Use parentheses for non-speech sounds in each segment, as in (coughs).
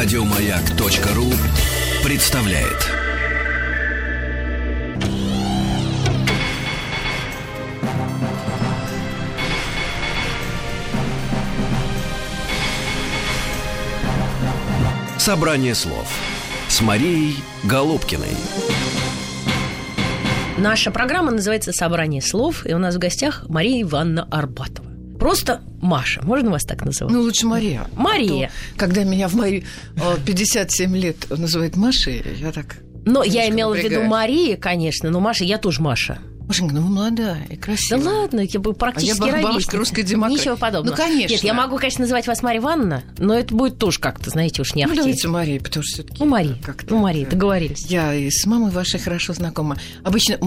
Радиомаяк.ру представляет. Собрание слов с Марией Голубкиной. Наша программа называется «Собрание слов», и у нас в гостях Мария Ивановна Арбатова. Просто Маша, можно вас так называть? Ну, лучше Мария. Мария. А то, когда меня в мои э, 57 лет называют Машей, я так... Но я имела в виду. Мария, конечно, но Маша, я тоже Маша. Машенька, ну вы молодая и Да красивая. ладно, я бы практически А я бабушка русской демократии. Ничего подобного. Ну, конечно. Нет, я могу, конечно, называть вас Мария Ивановна, но это будет тоже как-то, знаете, уж не Ну, давайте Мария, потому что все-таки... Ну, Мария, как-то, ну, Мария, да. договорились. Я и с мамой вашей хорошо знакома. Обычно,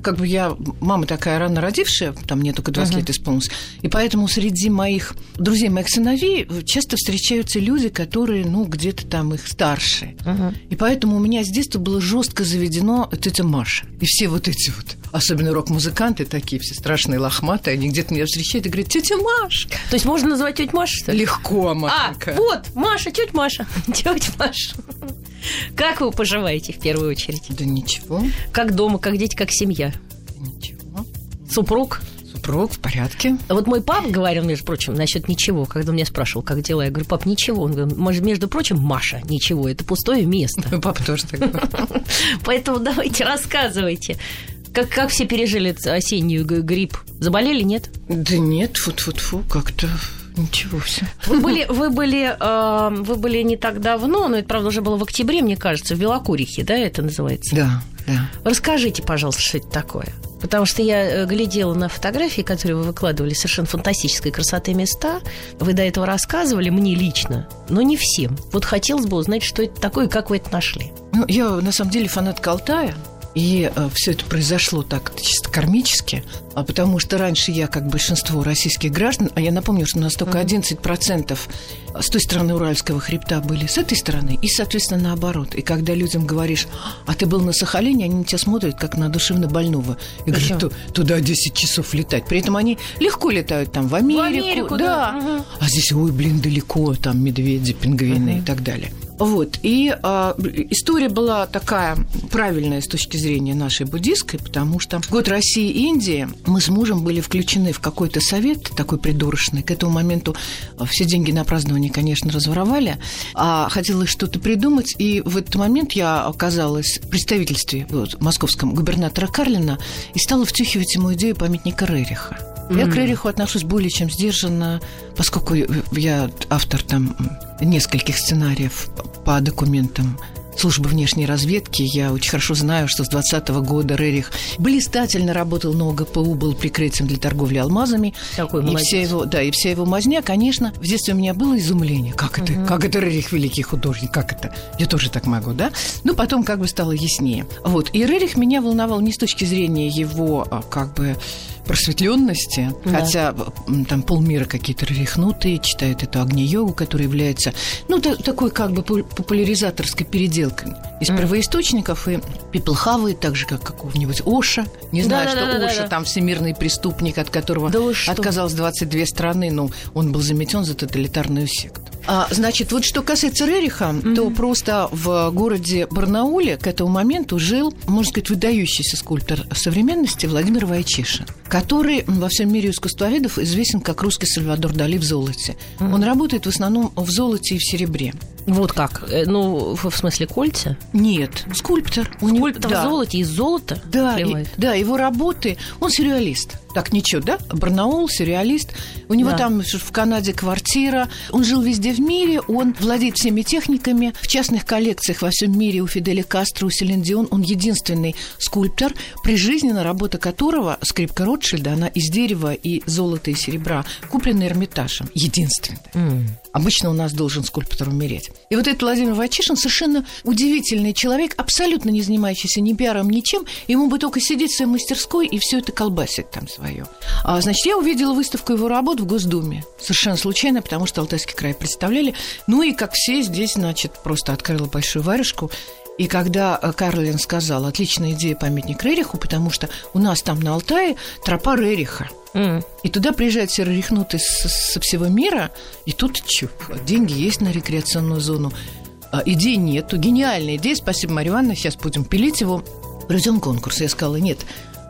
как бы я, мама такая рано родившая, там мне только 20 лет исполнилось, и поэтому среди моих друзей, моих сыновей часто встречаются люди, которые, ну, где-то там их старше. Мгм. И поэтому у меня с детства было жестко заведено тетя Маша. И все вот эти вот, особенно рок-музыканты такие, все страшные лохматые, они где-то меня встречают и говорят, тетя Маша. То есть можно называть тетя Маша, что ли? Легко, А, Машенька. вот, Маша, тетя Маша, (laughs) тетя Маша. Как вы поживаете в первую очередь? Да ничего, Как дома, как дети, как семья? ничего. Супруг? Супруг в порядке. А Вот мой папа говорил, между прочим, насчет ничего, когда меня спрашивал, как дела, я говорю, пап, ничего. Он говорит, «Может, между прочим, Маша, ничего, это пустое место. Мой (laughs) папа тоже так говорит. (laughs) Поэтому давайте рассказывайте. Как, как все пережили осеннюю грипп? Заболели, нет? Да нет, фу-фу-фу, как-то ничего все. Вы были, вы были, э, вы были не так давно, но это, правда, уже было в октябре, мне кажется, в Белокурихе, да, это называется? Да, да. Расскажите, пожалуйста, что это такое. Потому что я э, глядела на фотографии, которые вы выкладывали, совершенно фантастической красоты места. Вы до этого рассказывали мне лично, но не всем. Вот хотелось бы узнать, что это такое и как вы это нашли. Ну, я на самом деле фанатка Алтая. И все это произошло так чисто кармически, а потому что раньше я, как большинство российских граждан, а я напомню, что у нас только 11% с той стороны Уральского хребта были с этой стороны, и, соответственно, наоборот. И когда людям говоришь, а ты был на Сахалине, они на тебя смотрят, как на душевно больного. И говорят, «Ту- туда 10 часов летать. При этом они легко летают там в Америку. Америку, да. Мгм. А здесь, ой, блин, далеко, там медведи, пингвины и так далее. Вот. И а, история была такая правильная с точки зрения нашей буддистской, потому что в год России и Индии мы с мужем были включены в какой-то совет такой придурочный. К этому моменту а, все деньги на празднование, конечно, разворовали, а хотелось что-то придумать. И в этот момент я оказалась в представительстве вот, московском губернатора Карлина и стала втюхивать ему идею памятника Рериха. Я к Рериху отношусь более чем сдержанно, поскольку я автор там нескольких сценариев по документам службы внешней разведки. Я очень хорошо знаю, что с 20 года Рерих блистательно работал на ОГПУ, был прикрытием для торговли алмазами. Такой и молодец. вся его, да, и вся его мазня, конечно, в детстве у меня было изумление. Как это? Как это Рерих великий художник? Как это? Я тоже так могу, да? Ну, потом как бы стало яснее. Вот. И Рерих меня волновал не с точки зрения его, а, как бы, просветленности, Да. хотя там полмира какие-то рехнутые, читают эту огни-йогу, которая является, ну, та- такой как бы пу- популяризаторской переделкой из первоисточников и Пиплхавы, так же, как какого-нибудь Оша. Не знаю, что. Оша там всемирный преступник, от которого Да отказалось 22 страны, но он был заметен за тоталитарную секту. А, значит, вот что касается Рериха, то просто в городе Барнауле к этому моменту жил, можно сказать, выдающийся скульптор современности Владимир Вайчишин, который во всем мире искусствоведов известен как русский Сальвадор Дали в золоте. Он работает в основном в золоте и в серебре. Вот как? Э, Ну, в смысле кольца? Нет, скульптор. У него- Скульптор да. в золоте из золота Да, и- да, его работы. Он сюрреалист. Так, ничего, да? Барнаул, сюрреалист. У него Да. там в Канаде квартира. Он жил везде в мире. Он владеет всеми техниками. В частных коллекциях во всем мире у Фиделя Кастро, у Селин Дион. Он единственный скульптор, прижизненно работа которого, скрипка Ротшильда, она из дерева и золота и серебра, купленная Эрмитажем. Единственная. М. Обычно у нас должен скульптор умереть. И вот этот Владимир Вайчишин совершенно удивительный человек, абсолютно не занимающийся ни пиаром, ничем. Ему бы только сидеть в своей мастерской и все это колбасить там свое. А, значит, я увидела выставку его работ в Госдуме. Совершенно случайно, потому что Алтайский край представляли. Ну и, как все, здесь, значит, просто открыла большую варежку. И когда э, Карлин сказал, отличная идея памятник Рериху, потому что у нас там на Алтае тропа Рериха. М. И туда приезжают все рехнутые с- со всего мира, и тут чё, деньги есть на рекреационную зону. а, идей нету, гениальная идея, спасибо, Марья Ивановна, сейчас будем пилить его, проведем конкурс. Я сказала, нет,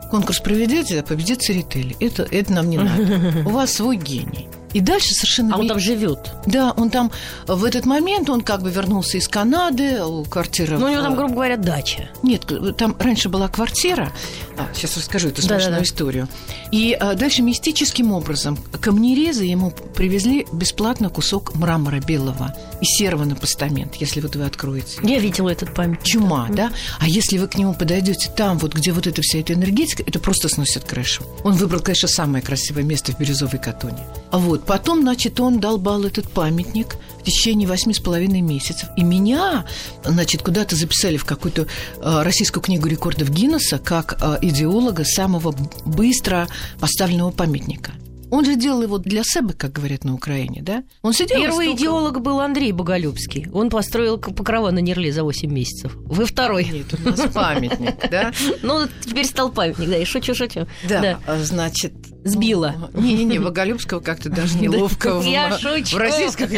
конкурс проведете, а победит Церетели. Это, это нам не надо. (laughs) У вас свой гений. И дальше совершенно... А он там живет. Да, он там в этот момент, он как бы вернулся из Канады, у квартиры... Ну, у него там, э, грубо говоря, дача. Нет, там раньше была квартира. А, сейчас расскажу эту смешную Да-да-да. историю. И а, дальше мистическим образом камнерезы ему привезли бесплатно кусок мрамора белого и серого на постамент, если вот вы откроете. Я видела этот памятник. Чума, да? А если вы к нему подойдете там, вот где вот эта вся эта энергетика, это просто сносит крышу. Он выбрал, конечно, самое красивое место в Бирюзовой Катоне. А вот потом, значит, он долбал этот памятник в течение восьми с половиной месяцев. И меня, значит, куда-то записали в какую-то э, российскую книгу рекордов Гиннесса как э, идеолога самого быстро поставленного памятника. Он же делал его для себя, как говорят на Украине, да? Он сидел Первый идеолог был Андрей Боголюбский. Он построил покрова на Нерле за 8 месяцев. Вы второй. Нет, у нас памятник, да? (laughs) Ну, теперь стал памятник, да, и шучу, шучу. Да, а, значит... Сбила. ну, Не-не-не, Боголюбского как-то даже (laughs) неловко в, российском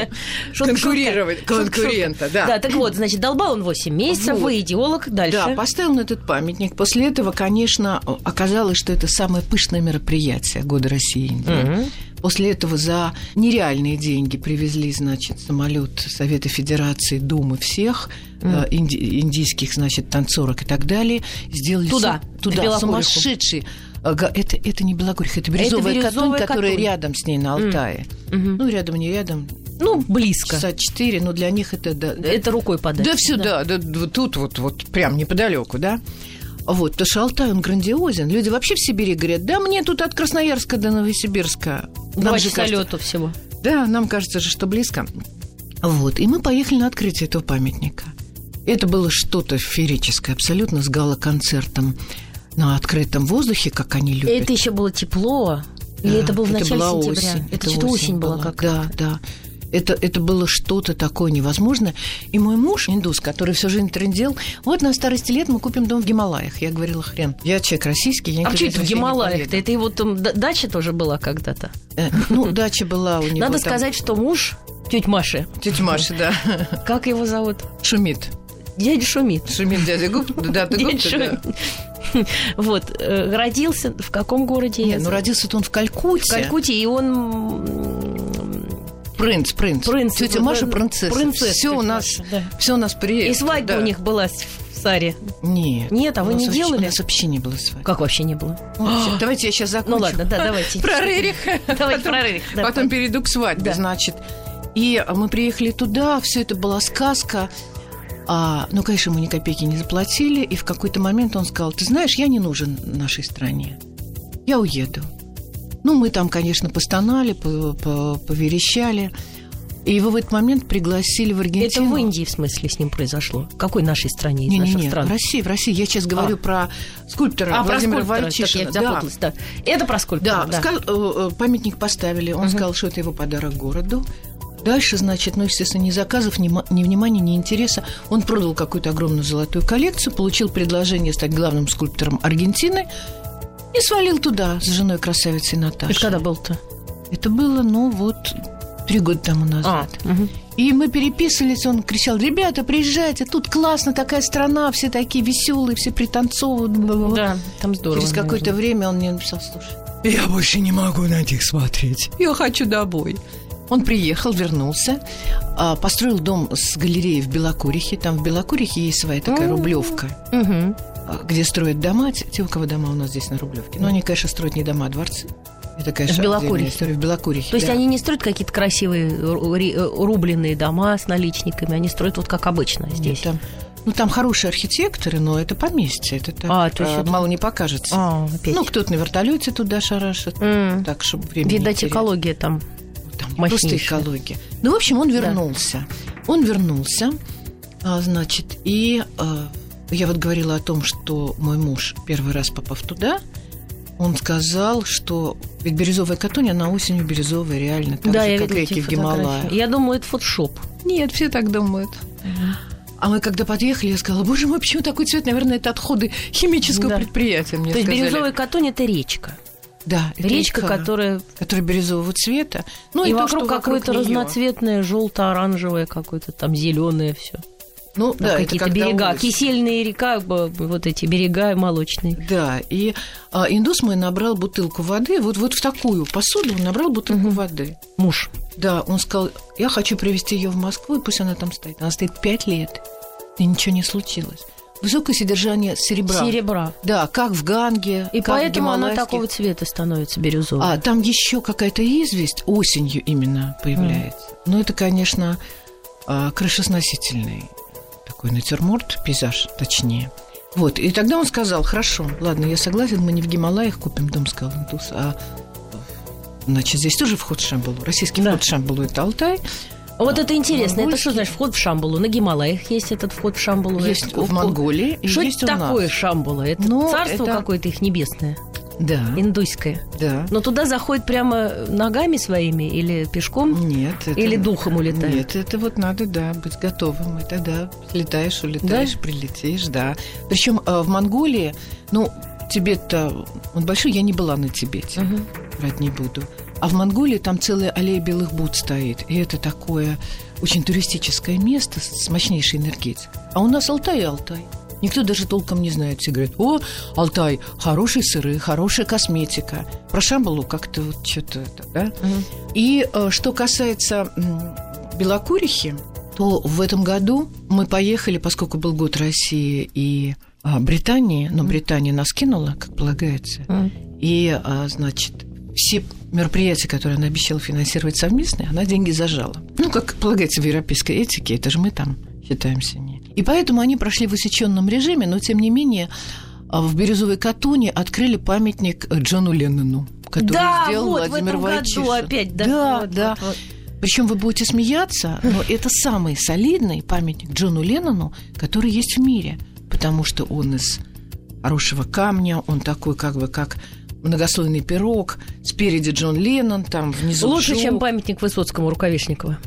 конкурировать, конкурента, да. Да, так вот, значит, долбал он 8 месяцев, вы идеолог, дальше. Да, поставил на этот памятник. После этого, конечно, оказалось, что это самое пышное мероприятие года России После этого за нереальные деньги привезли, значит, самолет Совета Федерации, Думы всех, э, инди- индийских, значит, танцорок и так далее. Сделали Туда, в туда. Ага, Это, это не Белогорье, это Бирюзовая, Бирюзовая Катунь, которая рядом с ней на Алтае. Мгм. Ну, рядом, не рядом, Ну, близко. часа четыре, но для них это... Да, да, Это рукой подать. да все, да, да, вот тут вот, вот прям неподалеку, да. Вот, потому что Алтай, он грандиозен. Люди вообще в Сибири говорят, да мне тут от Красноярска до Новосибирска. Два Нам же часа кажется- лету всего. Да, нам кажется же, что близко. Вот, и мы поехали на открытие этого памятника. Это было что-то феерическое, абсолютно с гала-концертом на открытом воздухе, как они любят. Это еще было тепло. Или Да, это было в начале была сентября? осень, это что-то осень была как Да, да. Это, это было что-то такое невозможное. И мой муж, индус, который всю жизнь трендел, вот на старости лет мы купим дом в Гималаях. Я говорила, хрен, я человек российский, я А что это в Гималаях-то? поеду». Это его там дача тоже была когда-то. Э, Ну, дача была у него Надо там. сказать, что муж тетя Маши, Тетя Маша, да, (laughs) как его зовут? шумит. Дядя Шумит. Шумит дядя Губ, да, ты Губ, да. (laughs) Вот, э, родился в каком городе? Не, ну родился-то он в Калькутте. В Калькутте, и он... Принц, принц. Принц. Тетя Маша принцесса. Принцесса Все у нас, Маша, да. все у нас приедет. И свадьба да. у них была в Саре. Нет. Нет, а вы не вообще- делали? У нас вообще не было свадьбы. Как вообще не было? Вообще. (gasps) Давайте я сейчас закончу. Ну ладно, да, давайте. (laughs) Про Рерих. (laughs) Давайте Потом- про Рерих, да. Потом перейду к свадьбе, Да. значит. И мы приехали туда, все это была сказка. А, ну, конечно, мы ни копейки не заплатили. И в какой-то момент он сказал, ты знаешь, я не нужен нашей стране. Я уеду. Ну, мы там, конечно, постонали, по- по- поверещали. И его в этот момент пригласили в Это Аргентину. в Индии, в смысле, с ним произошло? В какой нашей стране из Не, не, наших не, стран? в России, в России. Я сейчас говорю А. про скульптора А, про Владимира так Вальчишина. запуталась, да. Это про скульптора, Да, да. ска- э, э, памятник поставили. Он сказал, что это его подарок городу. Дальше, значит, ну, естественно, ни заказов, ни, ни внимания, ни интереса. Он продал какую-то огромную золотую коллекцию, получил предложение стать главным скульптором Аргентины и свалил туда с женой красавицей Наташей. Это когда был-то? Это было, ну, вот, три года тому назад. А, мгм. И мы переписывались, он кричал, ребята, приезжайте, тут классно, такая страна, все такие веселые, все пританцовывают. бла-бла-бла». Да, там здорово. Через какое-то время он мне написал, слушай, я больше не могу на них смотреть, я хочу домой. Он приехал, вернулся, а, построил дом с галереей в Белокурихе. Там в Белокурихе есть своя такая рублевка, Мгм. Где строят дома. Те, те, у кого дома у нас здесь на Рублевке. Но они, конечно, строят не дома, а дворцы. Это, конечно, В Белокурихе. история в Белокурихе. То есть да. они не строят какие-то красивые ри- рубленые дома с наличниками, они строят вот как обычно здесь. Там, ну, там хорошие архитекторы, но это поместье. Это так, А, то есть а, это- мало не покажется. А, опять. Ну, кто-то на вертолете туда шарашит, М. так, чтобы время Видать, экология там. Там просто экология. Ну, в общем, он вернулся. Он вернулся, а, значит, и а, я вот говорила о том, что мой муж, первый раз попав туда, он сказал, что ведь бирюзовая катунь, она осенью бирюзовая, реально, так да, же, я как реки в Гималаях. фотографии. Я думаю, это фотошоп. Нет, все так думают. А мы когда подъехали, я сказала, боже мой, почему такой цвет? Наверное, это отходы химического Да. предприятия, мне То есть сказали. бирюзовая катунь это речка. Да, это Речка, которая которая бирюзового цвета. Ну, и, то, вокруг что какое-то разноцветное, желто-оранжевое, какое-то там зеленое все. Ну, да, какие-то берега, улица. кисельные река, вот эти берега молочные. Да, и а, индус мой набрал бутылку воды, вот, вот в такую посуду он набрал бутылку воды. Муж. Да, он сказал, я хочу привезти ее в Москву, и пусть она там стоит. Она стоит пять лет, и ничего не случилось. Высокое содержание серебра. Серебра. Да, как в Ганге, И как поэтому она такого цвета становится бирюзовой. А там еще какая-то известь осенью именно появляется. Но это, конечно, а, крышесносительный такой натюрморт, пейзаж, точнее. Вот, и тогда он сказал, хорошо, ладно, я согласен, мы не в Гималаях купим дом, сказал индус, а значит, здесь тоже вход в Шамбалу. Российский Да. вход в Шамбалу – это Алтай. Вот это интересно. Это Монгольский. что значит вход в Шамбалу? На Гималаях есть этот вход в Шамбалу. Есть Это- в Монголии Что это такое Шамбала? Это Ну, царство это- какое-то их небесное, Да, индуйское. да. Но туда заходит прямо ногами своими или пешком? Нет. это- Или духом улетает? Нет, это вот надо, да, быть готовым. И тогда летаешь, улетаешь, прилетишь, да. Причем в Монголии, ну, Тибет-то, он большой, я не была на Тибете, Мгм. врать не буду. А в Монголии там целая аллея белых Буд стоит. И это такое очень туристическое место с мощнейшей энергетикой. А у нас Алтай и Алтай. Никто даже толком не знает. Все говорят, о, Алтай, хорошие сыры, хорошая косметика. Про Шамбалу как-то вот что-то это, да? Мгм. И э, что касается Белокурихи, то в этом году мы поехали, поскольку был год России и а, Британии, но Британия нас кинула, как полагается, Мгм. и, а, значит, все мероприятия, которые она обещала финансировать совместные, она деньги зажала. Ну, как полагается в европейской этике, это же мы там считаемся не. И поэтому они прошли в усеченном режиме, но тем не менее а, в Бирюзовой Катуне открыли памятник Джону Леннону, который да, сделал вот Владимир в этом Войчишин. году опять. Да, да. вот, да. вот, вот. Причем вы будете смеяться, но (laughs) это самый солидный памятник Джону Леннону, который есть в мире, потому что он из хорошего камня, он такой как бы как многослойный пирог, спереди Джон Леннон, там внизу Лучше, Джо. чем памятник Высоцкому Рукавишникова.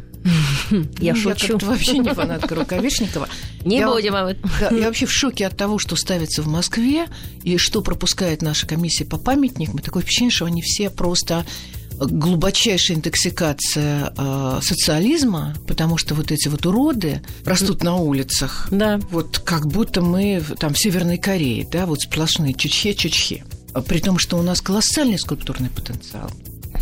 Я Ну, шучу. как-то вообще не фанатка Рукавишникова. Не Я- будем об этом. Да, я вообще в шоке от того, что ставится в Москве и что пропускает наша комиссия по памятникам. Такое впечатление, что они все просто глубочайшая интоксикация э, социализма, потому что вот эти вот уроды растут на улицах. Да. Вот как будто мы там в Северной Корее, да, вот сплошные чучхе-чучхе. При том, что у нас колоссальный скульптурный потенциал.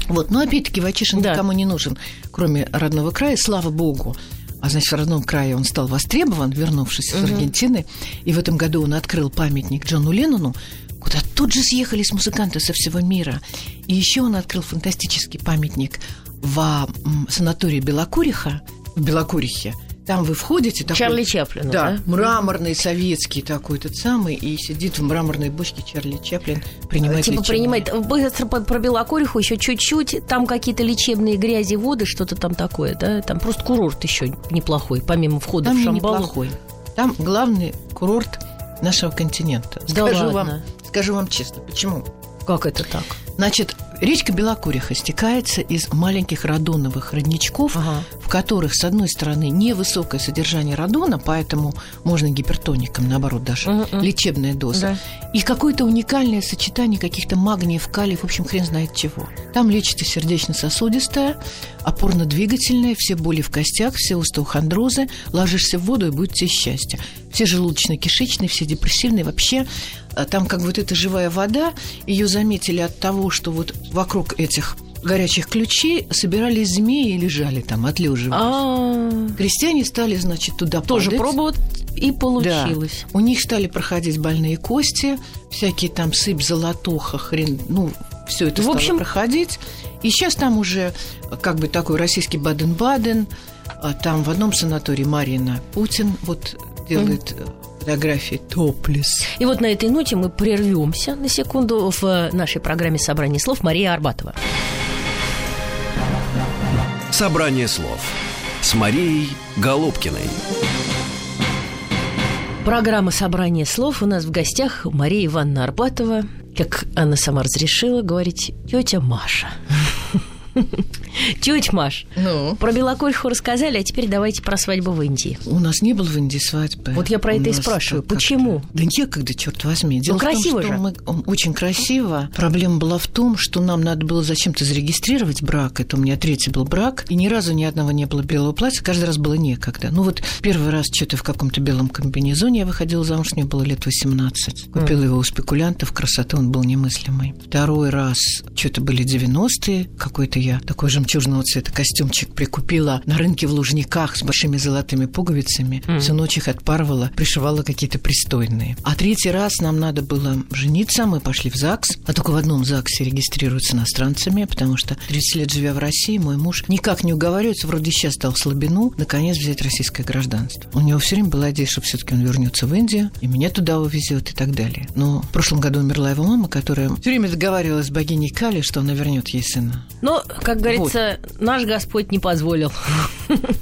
Вот, но опять-таки Вачишин Да. никому не нужен, кроме родного края, слава богу. А значит, в родном крае он стал востребован, вернувшись из Аргентины. И в этом году он открыл памятник Джону Леннону, куда тут же съехались музыканты со всего мира. И еще он открыл фантастический памятник в санатории Белокуриха, в Белокурихе. Там вы входите... такой- Чарли Чаплину, Да, да? мраморный советский такой тот самый, и сидит в мраморной бочке Чарли Чаплин, принимает Типа лечение. принимает быстро про Белокуриху еще чуть-чуть, там какие-то лечебные грязи, воды, что-то там такое, да? Там просто курорт еще неплохой, помимо входа Там в Шамбалу. неплохой. Там главный курорт нашего континента. Да скажу ладно? вам, скажу вам честно, почему? Как это так? Значит, речка Белокуриха стекается из маленьких радоновых родничков, Ага. в которых, с одной стороны, невысокое содержание радона, поэтому можно гипертоником, наоборот, даже Мгм. лечебная доза. И какое-то уникальное сочетание каких-то магниев, калиев, в общем, хрен знает чего. Там лечится сердечно-сосудистая, опорно-двигательная, все боли в костях, все остеохондрозы. Ложишься в воду, и будет тебе счастье. Все желудочно-кишечные, все депрессивные. Вообще, а, там как вот эта живая вода, ее заметили от того, что вот вокруг этих горячих ключей собирались змеи и лежали там, отлеживались. А, Крестьяне стали, значит, туда тоже падать. пробовать и получилось. Да. У них стали проходить больные кости, всякие там сыпь, золотуха, хрен, ну, все это В стало общем- проходить. И сейчас там уже как бы такой российский Баден-Баден, а там в одном санатории Марина Путин вот делает э, фотографии топлес. И вот на этой ноте мы прервемся на секунду в э, нашей программе «Собрание слов» Мария Арбатова. Собрание слов с Марией Голубкиной. Программа «Собрание слов» у нас в гостях Мария Ивановна Арбатова, как она сама разрешила говорить, тетя Маша. (laughs) Тетя Маш, Ну? про Белокольху рассказали, а теперь давайте про свадьбу в Индии. У нас не было в Индии свадьбы. Вот я про это и спрашиваю. Почему? Да некогда, черт возьми. Дело Ну, том, красиво что же. мы- очень красиво. Проблема была в том, что нам надо было зачем-то зарегистрировать брак. Это у меня третий был брак. И ни разу ни одного не было белого платья. Каждый раз было некогда. Ну вот первый раз что-то в каком-то белом комбинезоне я выходила замуж. Мне было лет 18. Купила его у спекулянтов. Красоты он был немыслимый. Второй раз что-то были 90-е. Какой-то я такой жемчужного цвета костюмчик прикупила на рынке в Лужниках с большими золотыми пуговицами. Всю ночь их отпарывала, пришивала какие-то пристойные. А третий раз нам надо было жениться. Мы пошли в ЗАГС. А только в одном ЗАГСе регистрируются иностранцами, потому что 30 лет живя в России, мой муж никак не уговаривается, вроде сейчас стал слабину, наконец взять российское гражданство. У него все время была идея, что все-таки он вернется в Индию, и меня туда увезет и так далее. Но в прошлом году умерла его мама, которая все время договаривалась с богиней Кали, что она вернет ей сына. Но, как говорится, наш Господь не позволил.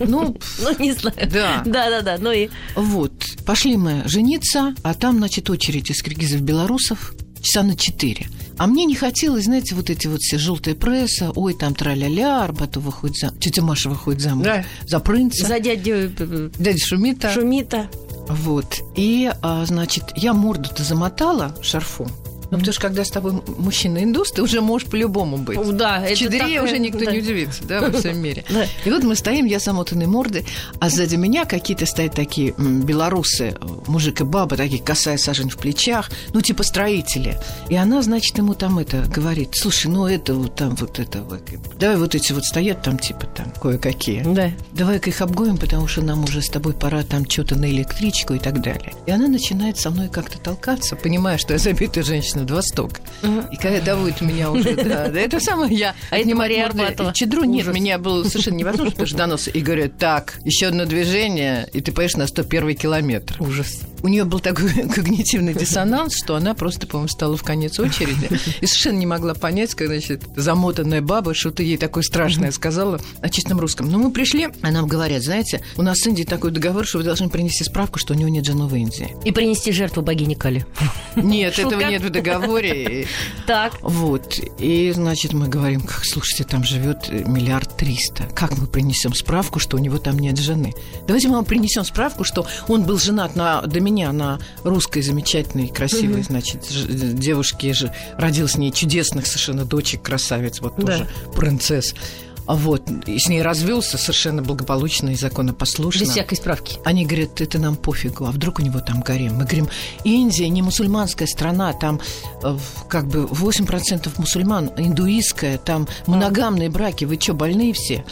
Ну, (laughs) Ну, не знаю. Да. Да-да-да. Ну и Вот, пошли мы жениться, а там, значит, очередь из киргизов-белорусов часа на четыре. А мне не хотелось, знаете, вот эти вот все желтая пресса, ой, там тра-ля-ля, Арбату выходит за... Тетя Маша выходит замуж Да. за принца. за дядю э, Дядя Шумита. Шумита. Вот. И, а, значит, я морду-то замотала шарфом. Ну, потому что когда с тобой мужчина индус, ты уже можешь по-любому быть. Да, В это Чедыре так, уже никто да. не удивится, да, во всем мире. Да. И вот мы стоим, я замотанной мордой, а сзади меня какие-то стоят такие белорусы, мужик и баба, такие косая сажень в плечах, ну, типа строители. И она, значит, ему там это говорит, слушай, ну, это вот там вот это, вот, давай вот эти вот стоят там, типа там, кое-какие. Да. Давай-ка их обгоним, потому что нам уже с тобой пора там что-то на электричку и так далее. И она начинает со мной как-то толкаться, понимая, что я забитая женщина до востока. И когда доводит меня уже, да, да, (laughs) это самое я. А это отнимаю Мария Арбатова. Чедру нет, меня было совершенно невозможно, потому что до носа. И говорят, так, еще одно движение, и ты поешь на 101 километр. Ужас. У нее был такой (laughs) когнитивный диссонанс, что она просто, по-моему, стала в конец очереди и совершенно не могла понять, когда, значит, замотанная баба что-то ей такое страшное сказала на чистом русском. Но мы пришли, а нам говорят, знаете, у нас с Индией такой договор, что вы должны принести справку, что у него нет жены в Индии. И принести жертву богине Кали. Нет, Шутка. этого нет в договоре. Так. Вот. И, значит, мы говорим, как, слушайте, там живет миллиард триста. Как мы принесем справку, что у него там нет жены? Давайте мы вам принесем справку, что он был женат на, до меня на русской замечательной, красивой, значит, девушке, же, родил с ней чудесных совершенно дочек, красавиц, вот Да. тоже принцесс. А Вот, и с ней развелся совершенно благополучно и законопослушно. Без всякой справки. Они говорят, это нам пофигу, а вдруг у него там гарем? Мы говорим, Индия не мусульманская страна, там э, как бы 8% мусульман, индуистская, там моногамные браки, вы что, больные все?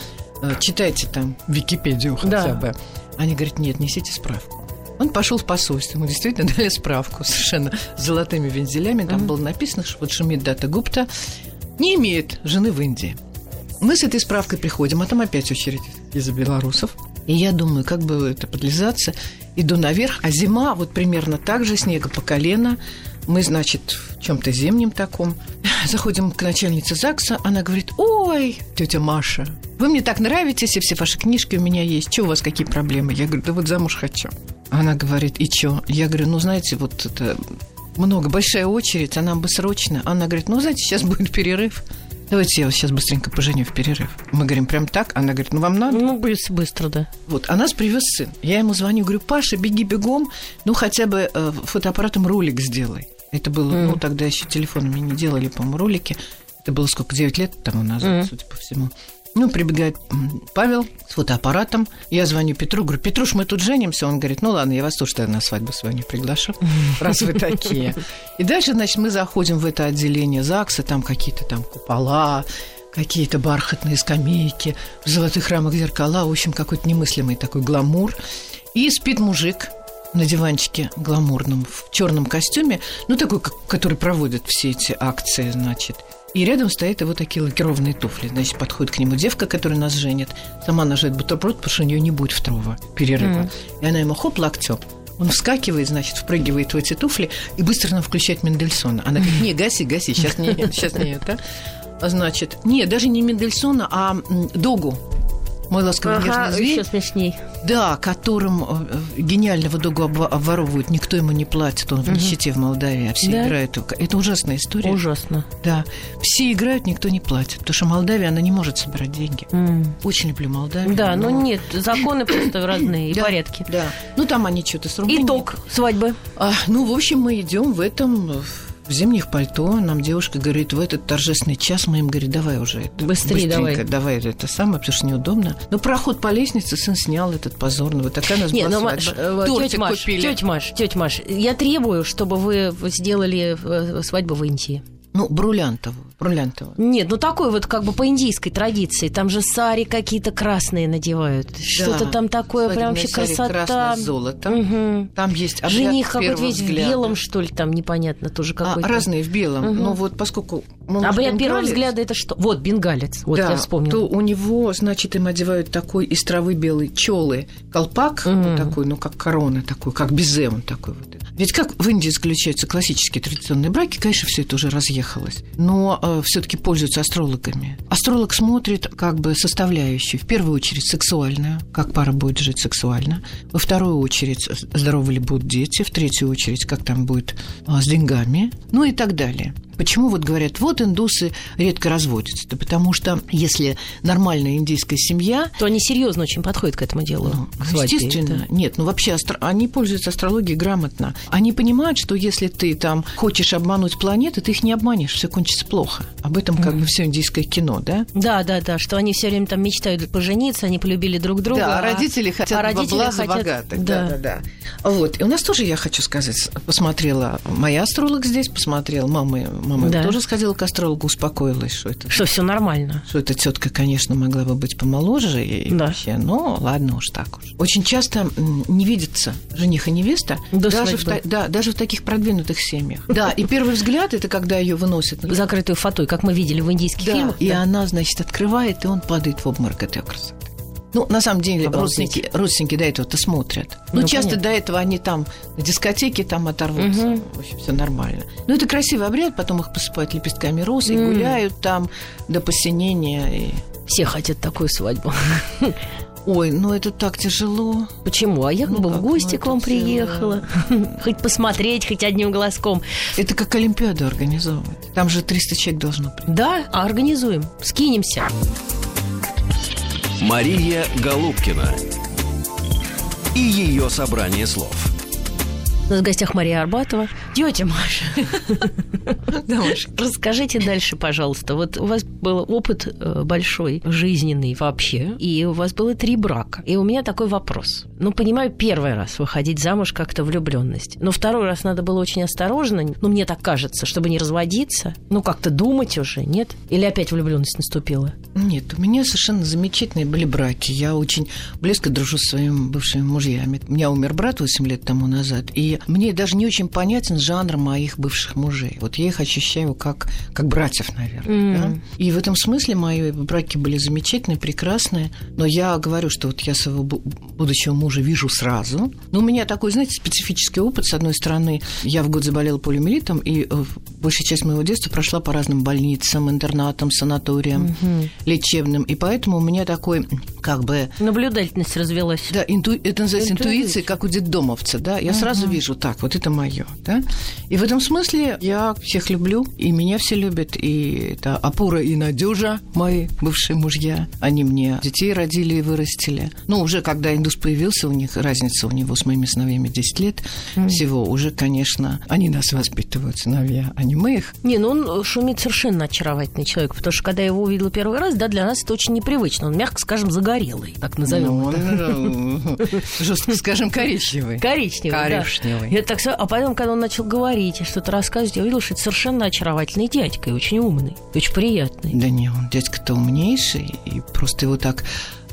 Э, Читайте там Википедию Да. хотя бы. Они говорят, нет, несите справку. Он пошел в посольство, ему действительно (laughs) дали справку совершенно с золотыми вензелями. Там было написано, что вот Шумит Дата Гупта не имеет жены в Индии. Мы с этой справкой приходим, а там опять очередь из белорусов. И я думаю, как бы это подлизаться. Иду наверх, а зима вот примерно так же, снега по колено. Мы, значит, в чем-то зимнем таком. (laughs) Заходим к начальнице ЗАГСа, она говорит, ой, тетя Маша, вы мне так нравитесь, и все ваши книжки у меня есть. Что у вас, какие проблемы? Я говорю, да вот замуж хочу. Она говорит, и что? Я говорю, ну, знаете, вот это много, большая очередь, а нам бы срочно. Она говорит, ну, знаете, сейчас будет перерыв. Давайте я вас сейчас быстренько поженю в перерыв. Мы говорим, прям так? Она говорит, ну, вам надо? Ну, быс- быстро, да. Вот, а нас привез сын. Я ему звоню, говорю, Паша, беги бегом, ну, хотя бы э, фотоаппаратом ролик сделай. Это было, ну, тогда еще телефонами не делали, по-моему, ролики. Это было сколько, 9 лет тому назад, Мгм. судя по всему. Ну, прибегает Павел с фотоаппаратом. Я звоню Петру, говорю, Петруш, мы тут женимся. Он говорит, ну ладно, я вас тоже тогда на свадьбу не приглашу, раз вы такие. И дальше, значит, мы заходим в это отделение ЗАГСа, там какие-то там купола, какие-то бархатные скамейки, в золотых рамах зеркала, в общем, какой-то немыслимый такой гламур. И спит мужик на диванчике гламурном, в черном костюме, ну, такой, который проводит все эти акции, значит. И рядом стоят его такие лакированные туфли. Значит, подходит к нему девка, которая нас женит. Сама нажать бутерброд, потому что у нее не будет второго перерыва. И она ему хоп локтем. Он вскакивает, значит, впрыгивает в эти туфли и быстро нам включает Мендельсона. Она говорит, не, гаси, гаси, сейчас не, сейчас не это. А Значит, нет, даже не Мендельсона, а Догу. Мой ласковый Ага, нежный зверь. еще смешней. Да, которым э, гениального обва- обворовывают, никто ему не платит, он в нищете в Молдавии, а все Да? играют. Это ужасная история. Ужасно. Да, все играют, никто не платит, потому что Молдавия, она не может собирать деньги. М. Очень люблю Молдавию. Да, но- ну нет, законы просто (coughs) разные и Да, порядки. Да, ну там они что-то с рубленником. Итог свадьбы. А, ну, в общем, мы идем в этом в зимних пальто. Нам девушка говорит, в этот торжественный час мы им говорим, давай уже это. Быстрее быстренько, давай это самое, потому что неудобно. Но проход по лестнице сын снял этот позорный. Вот такая у нас Не, была ну, Маш, свадьба. э, тетя Маш, купили. тетя Маш, тетя Маш, я требую, чтобы вы сделали э, свадьбу в Индии. Ну, брулянтово. Брулянтово. Нет, ну такой вот как бы по индийской традиции. Там же сари какие-то красные надевают. Что-то там такое прям вообще красота. красное с золотом. Мгм. Там есть Жених какой-то первого весь в взгляда. белом, что ли, там непонятно тоже А, какой-то. разные в белом. Мгм. Но вот поскольку... мы, может, Обряд первого бенгалец, взгляда это что? Вот, бенгалец. Вот да, я вспомнила. то у него, значит, им одевают такой из травы белый челы, колпак, Мгм. вот такой, ну, как корона такой, как безе он такой вот. Ведь как в Индии заключаются классические традиционные браки, конечно, все это уже разъехалось. Но все таки пользуются астрологами. Астролог смотрит как бы составляющую. В первую очередь сексуальную, как пара будет жить сексуально. Во вторую очередь, здоровы ли будут дети. В третью очередь, как там будет а, с деньгами. Ну и так далее. Почему вот говорят, вот индусы редко разводятся? Да потому что если нормальная индийская семья, То они серьезно очень подходят к этому делу. ну, к свадьбе. естественно, нет, ну вообще астро- они пользуются астрологией грамотно. Они понимают, что если ты там хочешь обмануть планеты, ты их не обманешь, все кончится плохо. Об этом как бы все индийское кино, да? Да, да, да, что они все время там мечтают пожениться, они полюбили друг друга. да, а а- родители хотят а родители бабла хотят- богатых. да. Да. да, да, Вот. И у нас тоже, я хочу сказать, посмотрела моя астролог здесь, посмотрела, мама, мама Да. тоже сходила к астрологу, успокоилась, что это Что все нормально. что эта тетка, конечно, могла бы быть помоложе и Да. вообще, но ладно уж так уж. Очень часто не видятся жених и невеста До даже в, да, даже в таких продвинутых семьях. Да, и первый взгляд это когда ее выносят. Закрытую фатой, как мы видели в индийских Да, фильмах. и да. она, значит, открывает, и он падает в обморок от ее красоты. Ну, на самом деле, Обалдеть. родственники, родственники до этого-то смотрят. Ну, Ну, часто понятно. до этого они там на дискотеке там оторвутся. Мгм. В общем, все нормально. Ну, это красивый обряд, потом их посыпают лепестками роз и гуляют там до посинения. И... Все хотят такую свадьбу. (laughs) Ой, ну это так тяжело. Почему? А я как Ну бы в как, гости ну к вам приехала. (laughs) Хоть посмотреть, хоть одним глазком. Это как Олимпиаду организовывать. Там же 300 человек должно прийти. Да, а организуем. Скинемся. Мария Голубкина и ее собрание слов. У нас в гостях Мария Арбатова. Тетя Маша, (laughs) Да, Маша. расскажите дальше, пожалуйста. Вот у вас был опыт э, большой, жизненный вообще, и у вас было три брака. И у меня такой вопрос. Ну, понимаю, первый раз выходить замуж как-то влюбленность. Но второй раз надо было очень осторожно, ну, мне так кажется, чтобы не разводиться. Ну, как-то думать уже, нет? Или опять влюбленность наступила? Нет, у меня совершенно замечательные были браки. Я очень близко дружу с своими бывшими мужьями. У меня умер брат 8 лет тому назад, и мне даже не очень понятен жанр моих бывших мужей. Вот я их ощущаю как, как братьев, наверное. М. да. И в этом смысле мои браки были замечательные, прекрасные. Но я говорю, что вот я своего бу- будущего мужа вижу сразу. Но у меня такой, знаете, специфический опыт. С одной стороны, я в год заболела полиомиелитом, и э, большая часть моего детства прошла по разным больницам, интернатам, санаториям, лечебным. И поэтому у меня такой, как бы, Наблюдательность развелась. да, инту... это называется Интуиция. интуиция, как у детдомовца, да. Я сразу вижу, так, вот это мое, да. И в этом смысле я всех люблю, и меня все любят, и это опора и надежа мои бывшие мужья. Они мне детей родили и вырастили. Ну, уже когда индус появился, у них разница у него с моими сыновьями 10 лет всего, уже, конечно, они нас воспитывают, сыновья, а не мы их. Не, ну он шумит совершенно очаровательный человек, потому что когда я его увидела первый раз, да, для нас это очень непривычно. Он, мягко скажем, загорелый, так назовем. Ну, он, жестко скажем, коричневый. Коричневый, да. Коричневый. Я так, а потом, когда он начал говорить и что-то рассказывать, я увидела, что это совершенно очаровательный дядька и очень умный, и очень приятный. Да не, он дядька-то умнейший, и просто его так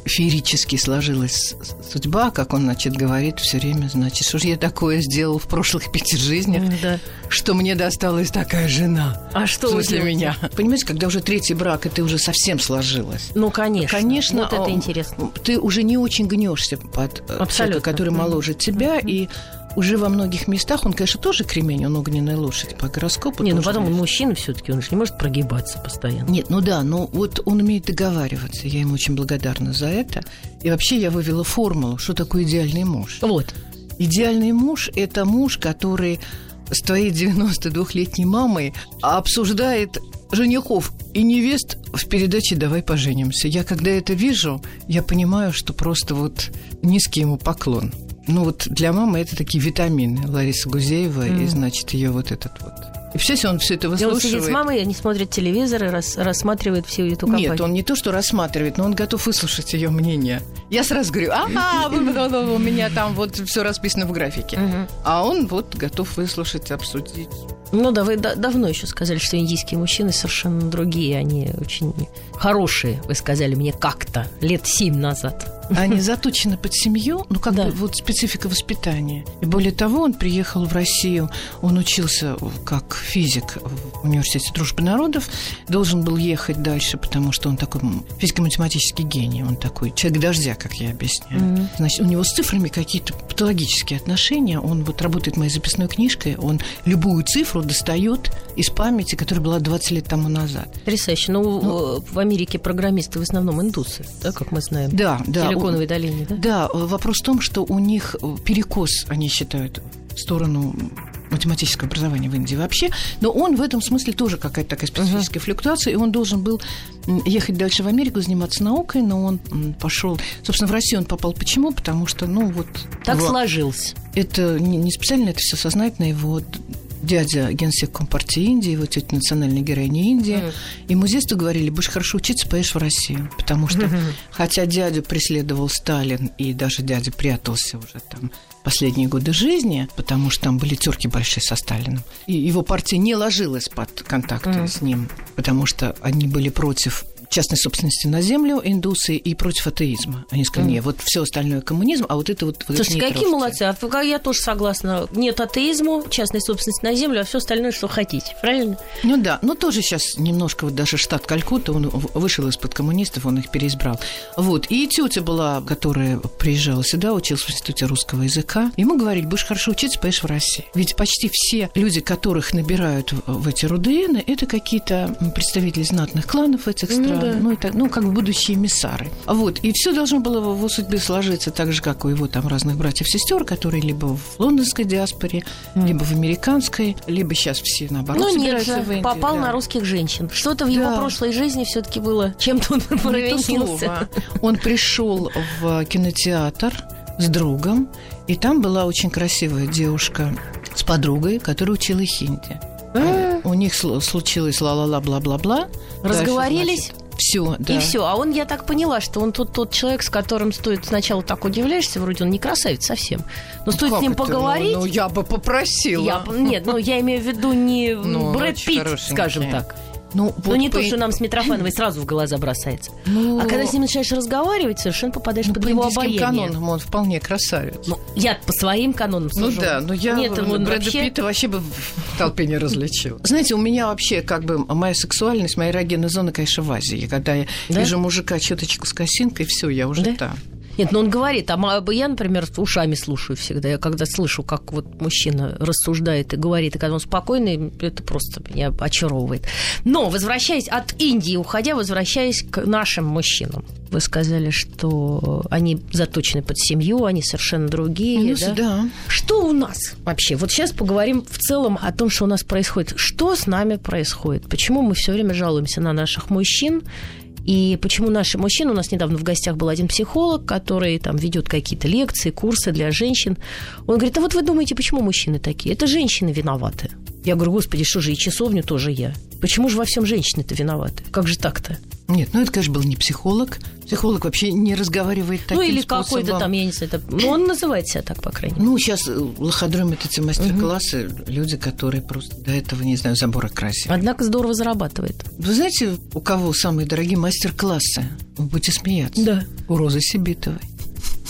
феерически сложилась судьба, как он, значит, говорит все время, значит, что же я такое сделал в прошлых пяти жизнях, Да. что мне досталась такая жена. А что в смысле меня. Понимаете, когда уже третий брак, и ты уже совсем сложилась. Ну, конечно. Конечно, Вот это а, интересно. Ты уже не очень гнешься под э, Абсолютно. человека, который моложе тебя, и уже во многих местах, он, конечно, тоже кремень, он огненная лошадь по гороскопу. Не, ну потом он мужчина все таки он же не может прогибаться постоянно. Нет, ну да, но вот он умеет договариваться. Я ему очень благодарна за это. И вообще я вывела формулу, что такое идеальный муж. Вот. Идеальный муж – это муж, который с твоей 92-летней мамой обсуждает женихов и невест в передаче «Давай поженимся». Я когда это вижу, я понимаю, что просто вот низкий ему поклон. Ну вот для мамы это такие витамины Лариса Гузеева и, значит, ее вот этот вот. И представляете, он все это И он сидит с выслушивает. мамой, они смотрят телевизор и рас- рассматривают всю эту компанию. Нет, он не то, что рассматривает, но он готов выслушать ее мнение. Я сразу говорю, ага, у меня там вот все расписано в графике. А он вот готов выслушать, обсудить. Ну да, вы да- давно еще сказали, что индийские мужчины совершенно другие, они очень хорошие, вы сказали мне как-то, лет семь назад. Они заточены под семью, ну как Да. бы вот специфика воспитания. И более того, он приехал в Россию, он учился как физик в университете дружбы народов, должен был ехать дальше, потому что он такой физико-математический гений, он такой человек дождя, как я объясняю. Мгм. Значит, у него с цифрами какие-то патологические отношения. Он вот работает моей записной книжкой, он любую цифру достает из памяти, которая была 20 лет тому назад. Потрясающе. Ну, э, в Америке программисты в основном индусы, да, как мы знаем. Да, да. В Силиконовой долине, да? Да, э, вопрос в том, что у них э, перекос, они считают, в сторону математического образования в Индии вообще, но он в этом смысле тоже какая-то такая специфическая флюктуация, и он должен был ехать дальше в Америку, заниматься наукой, но он пошел, собственно, в Россию он попал почему? Потому что, ну вот, Так в- сложилось. это не, не специально, это все сознательно. Его дядя генсек Компартии Индии, его тетя национальная героиня Индии. Ему с детства говорили, будешь хорошо учиться, поедешь в Россию. Потому что, хотя дядю преследовал Сталин, и даже дядя прятался уже там последние годы жизни, потому что там были терки большие со Сталином. И его партия не ложилась под контакты Мгм. с ним, потому что они были против частной собственности на землю, индусы, и против атеизма. Они сказали, нет, вот все остальное коммунизм, а вот это вот... вот Слушайте, какие трожьте». молодцы. А я тоже согласна. Нет атеизму, частной собственности на землю, а все остальное, что хотите. Правильно? Ну да, но тоже сейчас немножко вот даже штат Калькутта, он вышел из-под коммунистов, он их переизбрал. Вот, и тетя была, которая приезжала сюда, училась в институте русского языка. Ему говорили, будешь хорошо учиться, поедешь в Россию. Ведь почти все люди, которых набирают в, эти РУДН, это какие-то представители знатных кланов этих Ну стран, да. ну, и так, ну как будущие эмиссары. Вот, и все должно было в его судьбе сложиться так же, как у его там разных братьев-сестер, которые либо в лондонской диаспоре, либо в американской, либо сейчас все наоборот Ну нет собираются же, в Индию, попал да. на русских женщин. Что-то в его Да. прошлой жизни все-таки было. Чем-то он провинился. Он пришел в кинотеатр с другом, и там была очень красивая девушка с подругой, которая учила хинди. А. У них слу- случилось ла-ла-ла, бла-бла-бла. Разговорились? Все, да. И все. А он, я так поняла, что он тот, тот человек, с которым стоит сначала так удивляешься, вроде он не красавец совсем. Но стоит Как с ним это? поговорить. Ну, ну, я бы попросила. я, нет, ну я имею в виду не Ну, Брэд Питт, скажем так. Ну, Ну, вот не по- то, что нам с Митрофановой сразу в глаза бросается. Ну, А когда с ним начинаешь разговаривать, совершенно попадаешь ну, под по его обаяние. канонам он вполне красавец. Ну, я по своим канонам Ну сужу. да, но я Нет, Брэда вообще... Питта вообще бы в толпе не различил. (laughs) Знаете, у меня вообще как бы моя сексуальность, моя эрогенная зона, конечно, в Азии. Когда я Да? вижу мужика чуточку с косинкой, все, я уже Да? там. Нет, ну он говорит, а я, например, ушами слушаю всегда. Я когда слышу, как вот мужчина рассуждает и говорит, и когда он спокойный, это просто меня очаровывает. Но, возвращаясь от Индии, уходя, возвращаясь к нашим мужчинам. Вы сказали, что они заточены под семью, они совершенно другие. Ну, да? да. Что у нас вообще? Вот сейчас поговорим в целом о том, что у нас происходит. Что с нами происходит? Почему мы все время жалуемся на наших мужчин? И почему наши мужчины, у нас недавно в гостях был один психолог, который там ведет какие-то лекции, курсы для женщин. Он говорит, а вот вы думаете, почему мужчины такие? Это женщины виноваты. Я говорю, господи, что же, и часовню тоже я. Почему же во всем женщины-то виноваты? Как же так-то? Нет, ну это, конечно, был не психолог. Психолог вообще не разговаривает таким ну или способом. какой-то там, я не знаю, это... ну, он называет себя так, по крайней мере. Ну, сейчас лоходромят эти мастер-классы люди, которые просто до этого, не знаю, забора красили. Однако здорово зарабатывает. Вы знаете, у кого самые дорогие мастер-классы? Вы будете смеяться. Да. У Розы Сибитовой.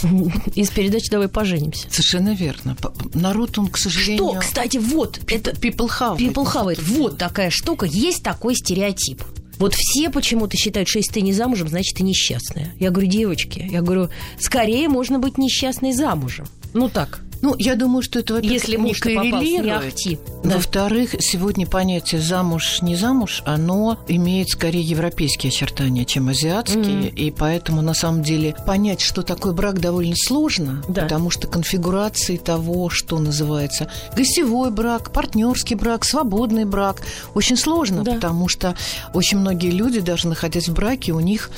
(laughs) Из передачи «Давай поженимся». Совершенно верно. Народ, он, к сожалению... Что, кстати, вот, это People have. people it. Вот такая штука, есть такой стереотип. Вот все почему-то считают, что если ты не замужем, значит, ты несчастная. Я говорю, девочки, я говорю, скорее можно быть несчастной замужем. Ну так. Ну, я думаю, что это, Если не муж не коррелирует. ахти. Да. Во-вторых, сегодня понятие замуж не замуж, оно имеет скорее европейские очертания, чем азиатские, и поэтому на самом деле понять, что такое брак, довольно сложно, Да. потому что конфигурации того, что называется гостевой брак, партнерский брак, свободный брак, очень сложно, Да. потому что очень многие люди, даже находясь в браке, у них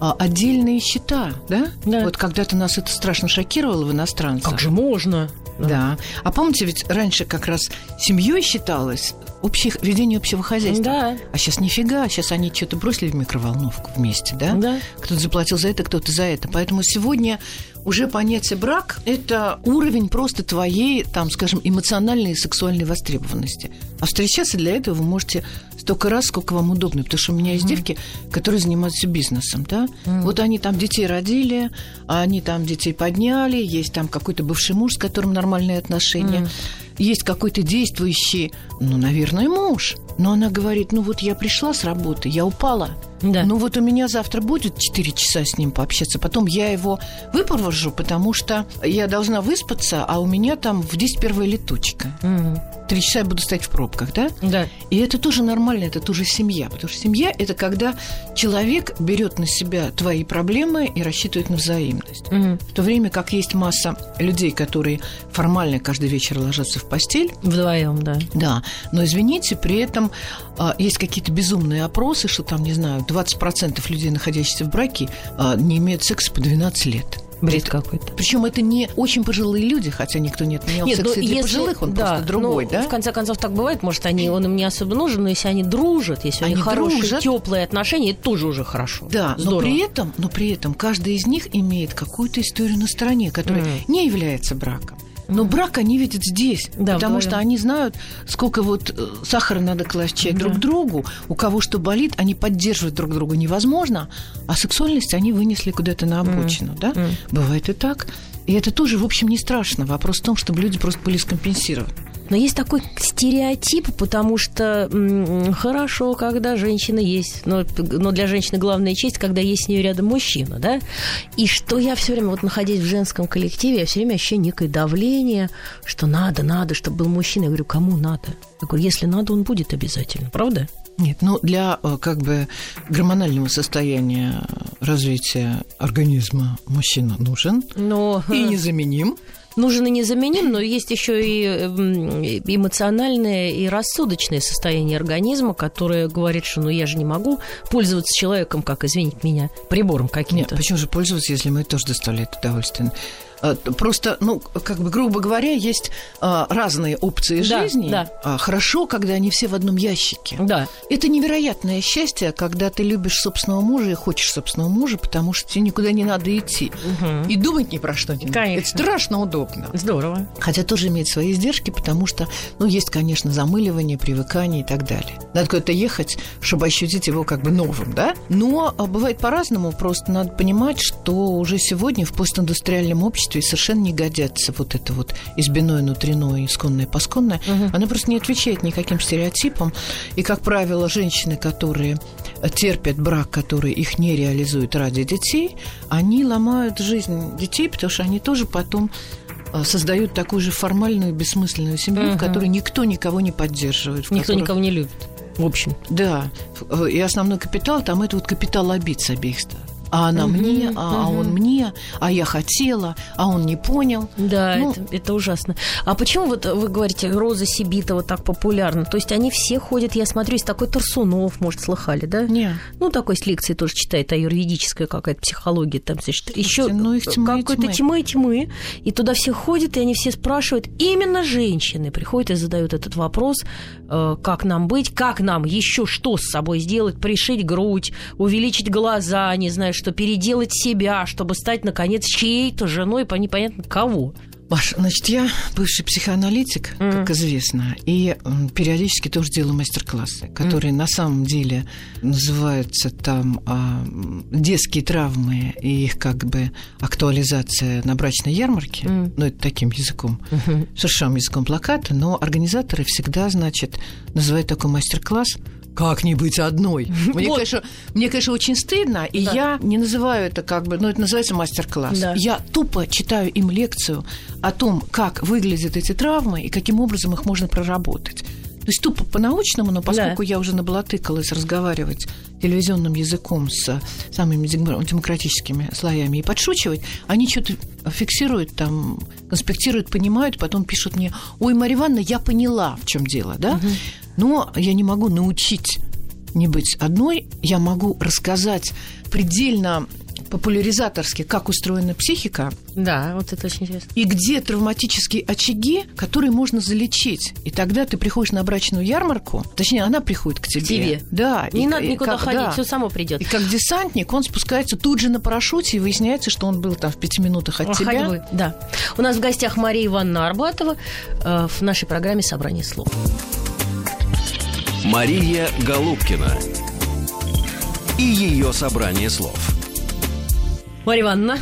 а, отдельные счета, да? Да. Вот когда-то нас это страшно шокировало в иностранцах. Как же можно? Да. А помните, ведь раньше как раз семьей считалось общее, ведение общего хозяйства. Да. А сейчас нифига, сейчас они что-то бросили в микроволновку вместе, да? Да. Кто-то заплатил за это, кто-то за это. Поэтому сегодня уже понятие брак – это уровень просто твоей, там, скажем, эмоциональной и сексуальной востребованности. А встречаться для этого вы можете столько раз, сколько вам удобно. Потому что у меня есть девки, которые занимаются бизнесом, да? Вот они там детей родили, а они там детей подняли, есть там какой-то бывший муж, с которым нормальные отношения. Есть какой-то действующий, ну, наверное, муж. Но она говорит, ну вот я пришла с работы, я упала. Да. Ну вот у меня завтра будет 4 часа с ним пообщаться. Потом я его выпровожу, потому что я должна выспаться, а у меня там в 10 первая летучка. Мгм. Три часа я буду стоять в пробках, да? Да. И это тоже нормально, это тоже семья. Потому что семья – это когда человек берет на себя твои проблемы и рассчитывает на взаимность. Мгм. В то время как есть масса людей, которые формально каждый вечер ложатся в постель, Вдвоем, да. да, но извините, при этом а, есть какие-то безумные опросы, что там, не знаю, 20% людей, находящихся в браке, а, не имеют секса по 12 лет. Бред какой-то. Причем это не очень пожилые люди, хотя никто не отменял Нет, секс ну, и для если- пожилых, он да, просто другой, ну, да? В конце концов, так бывает. Может, они, он им не особо нужен, но если они дружат, если у Они них хорошие, дружат. теплые отношения, это тоже уже хорошо. Да, но Здорово. при этом, но при этом каждый из них имеет какую-то историю на стороне, которая Мгм. не является браком. Но брак они видят здесь, Да, потому вдвоем. что они знают, сколько вот э, сахара надо класть чай друг другу, у кого что болит, они поддерживать друг друга невозможно, а сексуальность они вынесли куда-то на обочину, да? Мгм. Бывает и так. И это тоже, в общем, не страшно. Вопрос в том, чтобы люди просто были скомпенсированы. Но есть такой стереотип, потому что м, хорошо, когда женщина есть, но, но для женщины главная честь, когда есть с ней рядом мужчина, да? И что я все время, вот находясь в женском коллективе, я все время ощущаю некое давление, что надо, надо, чтобы был мужчина. Я говорю, кому надо? Я говорю, если надо, он будет обязательно, правда? Нет, ну для э, как бы гормонального состояния развития организма мужчина нужен Но и незаменим. Нужен и незаменим, но есть еще и м, и эмоциональное и рассудочное состояние организма, которое говорит, что ну я же не могу пользоваться человеком, как, извините меня, прибором Нет, каким-то. почему же пользоваться, если мы тоже доставляет удовольствие? Т- Просто, ну, как бы, грубо говоря, есть а, разные опции Да, жизни. да. А, хорошо, когда они все в одном ящике. Да. Это невероятное счастье, когда ты любишь собственного мужа и хочешь собственного мужа, потому что тебе никуда не надо идти. И думать ни про что не надо. Это страшно удобно. Здорово. Хотя тоже имеет свои издержки, потому что, ну, есть, конечно, замыливание, привыкание и так далее. Надо куда-то ехать, чтобы ощутить его как бы новым, да? Но а, бывает по-разному, просто надо понимать, что уже сегодня в постиндустриальном обществе совершенно не годятся вот это вот избиное, внутреннее, исконное, посконное. Оно просто не отвечает никаким стереотипам. И, как правило, женщины, которые терпят брак, который их не реализует ради детей, они ломают жизнь детей, потому что они тоже потом а, создают такую же формальную, бессмысленную семью, в Мгм. которой никто никого не поддерживает. в Никто которой- никого не любит. В общем. Да. Э, И основной капитал там это вот капитал обид с обеих сторон. А она Мгм, мне, а, а он мне, а я хотела, а он не понял. Да, Ну, это, это ужасно. А почему вот вы говорите, Роза Сибитова так популярна? То есть они все ходят, я смотрю, есть такой Тарсунов, может, слыхали, да? Не. Ну, такой с лекции тоже читает, а юридическая какая-то психология, там, значит, еще ну их какой-то тьмы. тьмы и тьмы. И туда все ходят, и они все спрашивают, именно женщины приходят и задают этот вопрос, э, как нам быть, как нам еще что с собой сделать, пришить грудь, увеличить глаза, не знаю, что, переделать себя, чтобы стать, наконец, чьей-то женой, по непонятно кого. Маш, значит, я бывший психоаналитик, как известно, и периодически тоже делаю мастер-классы, которые на самом деле называются там а, детские травмы и их как бы актуализация на брачной ярмарке. Мгм. Ну, это таким языком, совершенно языком плаката, но организаторы всегда, значит, называют такой мастер-класс как не быть одной? (laughs) Мне, Вот. конечно, мне, конечно, очень стыдно, и Да. я не называю это как бы, ну, это называется мастер-класс. Да. Я тупо читаю им лекцию о том, как выглядят эти травмы и каким образом их можно проработать. То есть тупо по-научному, но поскольку я уже наблатыкалась разговаривать телевизионным языком с самыми дем- демократическими слоями и подшучивать, они что-то фиксируют там, конспектируют, понимают, потом пишут мне, ой, Марья Ивановна, я поняла, в чем дело, да? Но я не могу научить не быть одной, я могу рассказать предельно популяризаторски, как устроена психика, Да, вот это очень интересно. и где травматические очаги, которые можно залечить. И тогда ты приходишь на брачную ярмарку, точнее, она приходит к тебе. тебе. Да. Не и- надо никуда как- ходить, да. все само придет. И как десантник он спускается тут же на парашюте, и выясняется, что он был там в пяти минутах от тебя. Ходьбы, да. У нас в гостях Мария Ивановна Арбатова э, в нашей программе «Собрание слов». Мария Голубкина и ее собрание слов. Мария Ивановна,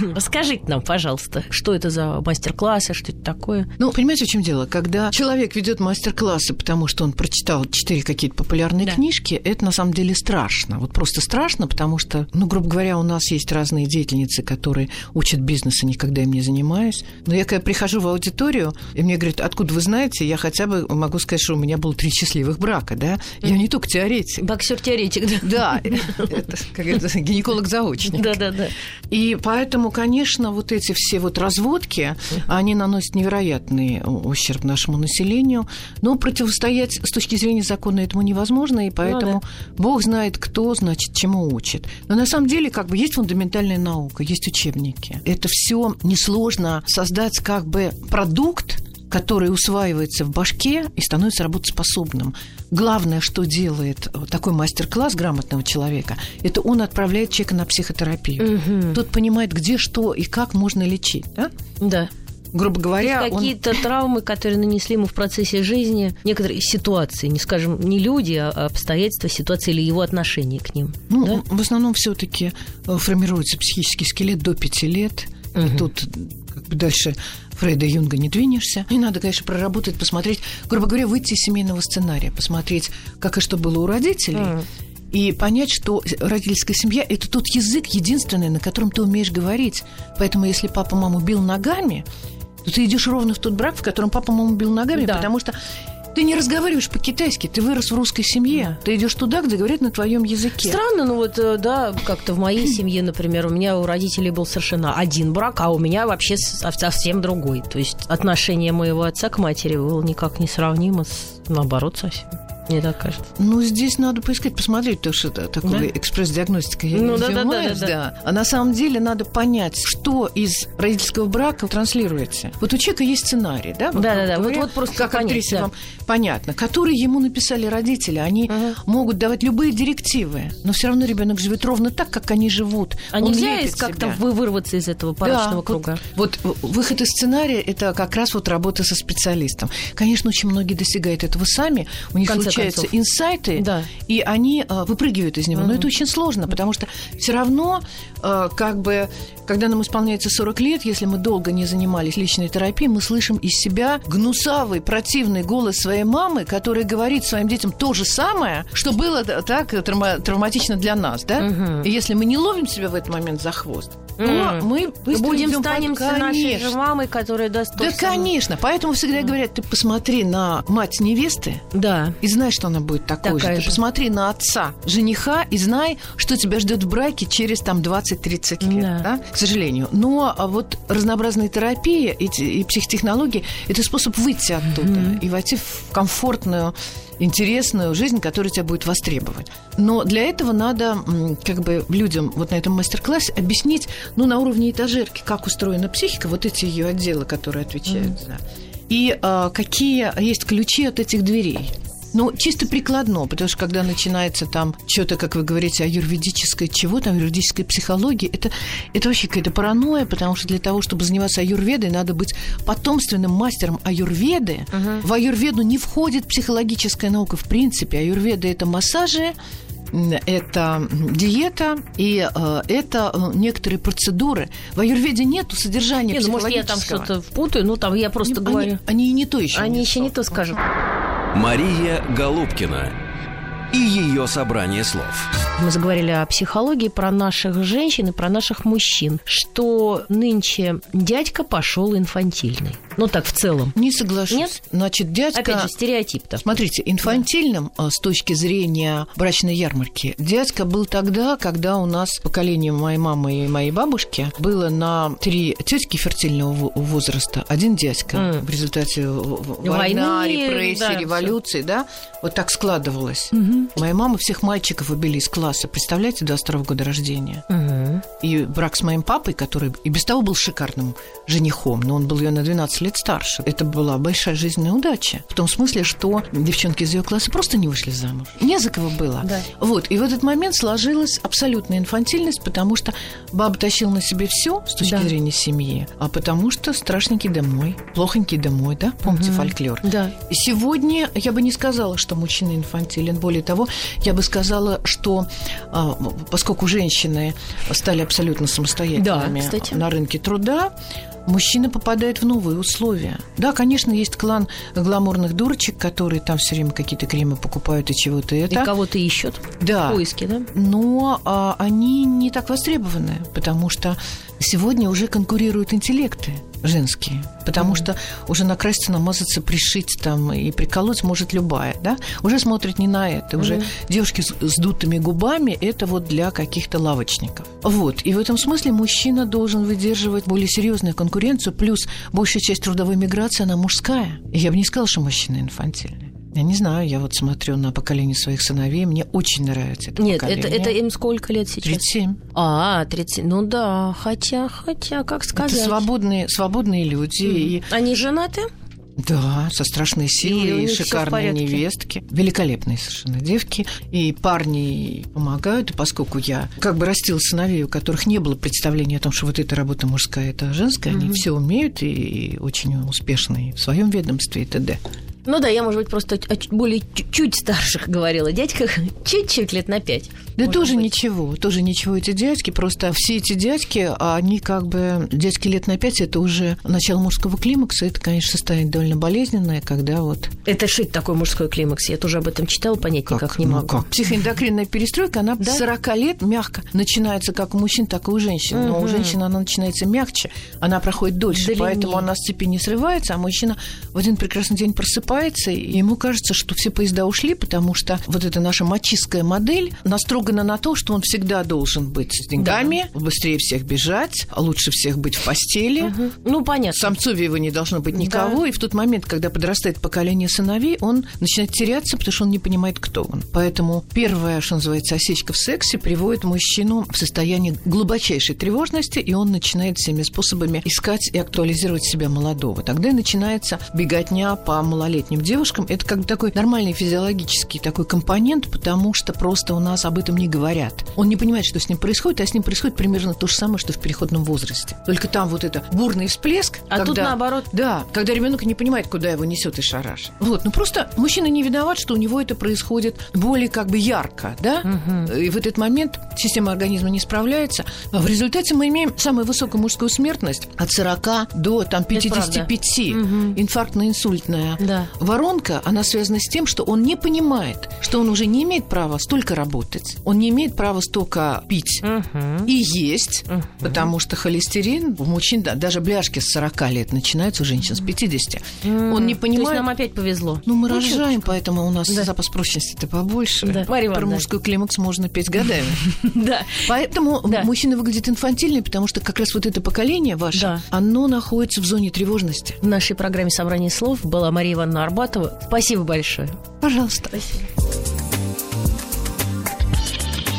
(laughs) расскажите нам, пожалуйста, что это за мастер-классы, что это такое? Ну, понимаете, в чем дело? Когда человек ведет мастер-классы, потому что он прочитал четыре какие-то популярные Да. книжки, это на самом деле страшно. Вот просто страшно, потому что, ну, грубо говоря, у нас есть разные деятельницы, которые учат бизнеса, никогда им не занимаюсь. Но я когда прихожу в аудиторию, и мне говорят, откуда вы знаете, я хотя бы могу сказать, что у меня было три счастливых брака, да? Я не только теоретик. Боксер-теоретик, Да, да? (laughs) это, как это гинеколог-заочник. Да-да-да. И поэтому, конечно, вот эти все вот разводки, они наносят невероятный ущерб нашему населению. Но противостоять с точки зрения закона этому невозможно, и поэтому Бог знает, кто, значит, чему учит. Но на самом деле, как бы, есть фундаментальная наука, есть учебники. Это все несложно создать как бы продукт, который усваивается в башке и становится работоспособным. Главное, что делает э, такой мастер-класс грамотного человека, это он отправляет человека на психотерапию. Тот понимает, где что и как можно лечить. Да? Да. Грубо говоря, он- Какие-то (laughs) травмы, которые нанесли ему в процессе жизни, некоторые ситуации, не скажем, не люди, а обстоятельства, ситуации или его отношение к ним. Ну, да? в основном все-таки формируется психический скелет до пяти лет. И тут как бы дальше Фрейда и Юнга не двинешься. И надо, конечно, проработать, посмотреть, грубо говоря, выйти из семейного сценария, посмотреть, как и что было у родителей. Мгм. И понять, что родительская семья – это тот язык единственный, на котором ты умеешь говорить. Поэтому если папа маму бил ногами, то ты идешь ровно в тот брак, в котором папа маму бил ногами, Да. потому что ты не разговариваешь по-китайски, ты вырос в русской семье. Ты идешь туда, где говорят на твоем языке. Странно, ну вот, э, да, как-то в моей семье, например, у меня у родителей был совершенно один брак, а у меня вообще совсем другой. То есть отношение моего отца к матери было никак не сравнимо с, наоборот, совсем. Мне так кажется. Ну, здесь надо поискать, посмотреть, потому что это такой Да? экспресс-диагностика я Ну, не да, да, да, да, да. А на самом деле надо понять, что из родительского брака транслируется. Вот у человека есть сценарий, да? вот, Да, да, да, вот- говоря, вот просто как понять, актрисе да. вам понятно, которые ему написали родители. Они Мгм. могут давать любые директивы, но все равно ребенок живет ровно так, как они живут. А Он нельзя как-то вы- вырваться из этого порочного Да, круга? Вот, вот выход из сценария – это как раз вот работа со специалистом. Конечно, очень многие достигают этого сами. У них конце случаются концов. инсайты, Да. и они а, выпрыгивают из него. Но Мгм. это очень сложно, потому что все равно, как бы, когда нам исполняется 40 лет, если мы долго не занимались личной терапией, мы слышим из себя гнусавый, противный голос своей мамы, которая говорит своим детям то же самое, что было так травма- травматично для нас, да? Мгм. И если мы не ловим себя в этот момент за хвост, то Мгм. мы быстро Будем под- станемся нашей же мамой, которая даст Да, самое. конечно. Поэтому всегда говорят, ты посмотри на мать невесты Да. и знай, что она будет такой Такая же. же. Ты посмотри на отца жениха и знай, что тебя ждет в браке через там 20-30 лет. Да. Да. К сожалению. Но а вот разнообразные терапии эти, и психотехнологии – это способ выйти оттуда и войти в комфортную интересную жизнь, которая тебя будет востребовать. Но для этого надо как бы людям вот на этом мастер-классе объяснить, ну, на уровне этажерки, как устроена психика, вот эти ее отделы, которые отвечают за. И а, какие есть ключи от этих дверей. Ну, чисто прикладно, потому что когда начинается там что-то, как вы говорите, аюрведическое, чего там, юридической психологии, это, это вообще какая-то паранойя, потому что для того, чтобы заниматься аюрведой, надо быть потомственным мастером аюрведы. В аюрведу не входит психологическая наука в принципе. Аюрведа – это массажи, это диета и э, это э, некоторые процедуры. В аюрведе нету содержания Нет, ну, может, я там что-то впутаю, ну, там я просто Они- говорю. Они, и не то еще. Они еще не то скажут. Мария Голубкина и ее собрание слов. Мы заговорили о психологии, про наших женщин и про наших мужчин, что нынче дядька пошел инфантильный. Ну так в целом. Не соглашусь. Нет? Значит, дядька... Опять же, стереотип-то. Смотрите, инфантильным а, с точки зрения брачной ярмарки дядька был тогда, когда у нас поколение моей мамы и моей бабушки было на три тетки фертильного во- возраста, один дядька. М. В результате в- в- Войны, война, репрессии, да, революции, да, вот так складывалось. Моя мама всех мальчиков выбили из класса, представляете, 22 года рождения. Мгм. И брак с моим папой, который и без того был шикарным женихом, но он был ее на 12 лет старше. Это была большая жизненная удача. В том смысле, что девчонки из ее класса просто не вышли замуж. Не за кого было. Да. Вот. И в этот момент сложилась абсолютная инфантильность, потому что баба тащила на себе все с точки Да. зрения семьи, а потому что страшненький домой, плохонький домой, да? Помните фольклор? Да. И Сегодня я бы не сказала, что мужчина инфантилен. Более того, я бы сказала, что а, поскольку женщины стали абсолютно самостоятельными Да, кстати. на рынке труда, мужчина попадает в новые условия. Да, конечно, есть клан гламурных дурочек, которые там все время какие-то кремы покупают и чего-то И это. кого-то ищут Да. в поиске, да? Но а, они не так востребованы, потому что сегодня уже конкурируют интеллекты женские, потому что уже накраситься, намазаться, пришить там и приколоть может любая, да? Уже смотрит не на это, уже девушки с, дутыми губами это вот для каких-то лавочников. Вот, и в этом смысле мужчина должен выдерживать более серьезную конкуренцию, плюс большая часть трудовой миграции, она мужская. И я бы не сказала, что мужчина инфантильный. Я не знаю, я вот смотрю на поколение своих сыновей, мне очень нравится это Нет, это, поколение. это им сколько лет сейчас? 37. А, 30. Ну да, хотя, хотя, как сказать. Это свободные, свободные люди. И, Они женаты? да, со страшной силой, И и, шикарные невестки. Великолепные совершенно девки. И парни помогают. И поскольку я как бы растила сыновей, у которых не было представления о том, что вот эта работа мужская, это женская, они все умеют и, и очень успешные в своем ведомстве и т.д. Ну да, я, может быть, просто о чуть- более чуть-чуть старших говорила дядьках, (laughs) чуть-чуть лет на пять. Да может тоже быть. ничего, тоже ничего эти дядьки, просто все эти дядьки, они как бы, дядьки лет на пять, это уже начало мужского климакса, это, конечно, состояние довольно болезненное, когда вот... Это шить такой мужской климакс. Я тоже об этом читала, понять никак не ну, могу. как? Психоэндокринная перестройка, она Да? с 40 лет мягко начинается как у мужчин, так и у женщин. Но у Мгм. женщины она начинается мягче, она проходит дольше, Длиннее. поэтому она с цепи не срывается, а мужчина в один прекрасный день просыпается, и ему кажется, что все поезда ушли, потому что вот эта наша мачистская модель настрогана на то, что он всегда должен быть с деньгами, быстрее всех бежать, лучше всех быть в постели. Мгм. Ну, понятно. Самцове его не должно быть никого, и в тот момент, когда подрастает поколение сыновей, он начинает теряться, потому что он не понимает, кто он. Поэтому первая, что называется, осечка в сексе приводит мужчину в состояние глубочайшей тревожности, и он начинает всеми способами искать и актуализировать себя молодого. Тогда и начинается беготня по малолетним девушкам. Это как бы такой нормальный физиологический такой компонент, потому что просто у нас об этом не говорят. Он не понимает, что с ним происходит, а с ним происходит примерно то же самое, что в переходном возрасте. Только там вот это бурный всплеск, А тут когда- наоборот. да, когда ребенок не понимает, куда его несет и шараш. Вот, ну просто мужчина не виноват, что у него это происходит более как бы ярко, да? И в этот момент система организма не справляется. А в результате мы имеем самую высокую мужскую смертность от 40 до там, 55. Инфарктно-инсультная Да. Воронка, она связана с тем, что он не понимает, что он уже не имеет права столько работать, он не имеет права столько пить, Мгм. и есть, потому что холестерин у мужчин, да, даже бляшки с 40 лет начинаются у женщин с 50. Он не То есть понимает... нам опять повезло. Ну, мы Ну, рожаем, поэтому у нас Да. запас прочности-то побольше. Да. Марья Про мужской климакс можно петь годами. (laughs) Да. Поэтому мужчина выглядит инфантильный, потому что как раз вот это поколение ваше, оно находится в зоне тревожности. В нашей программе «Собрание слов» была Мария Ивановна Арбатова. Спасибо большое. Пожалуйста. Спасибо.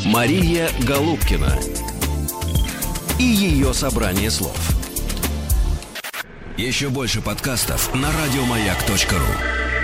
Мария Голубкина и ее собрание слов. Еще больше подкастов на радиомаяк.ру.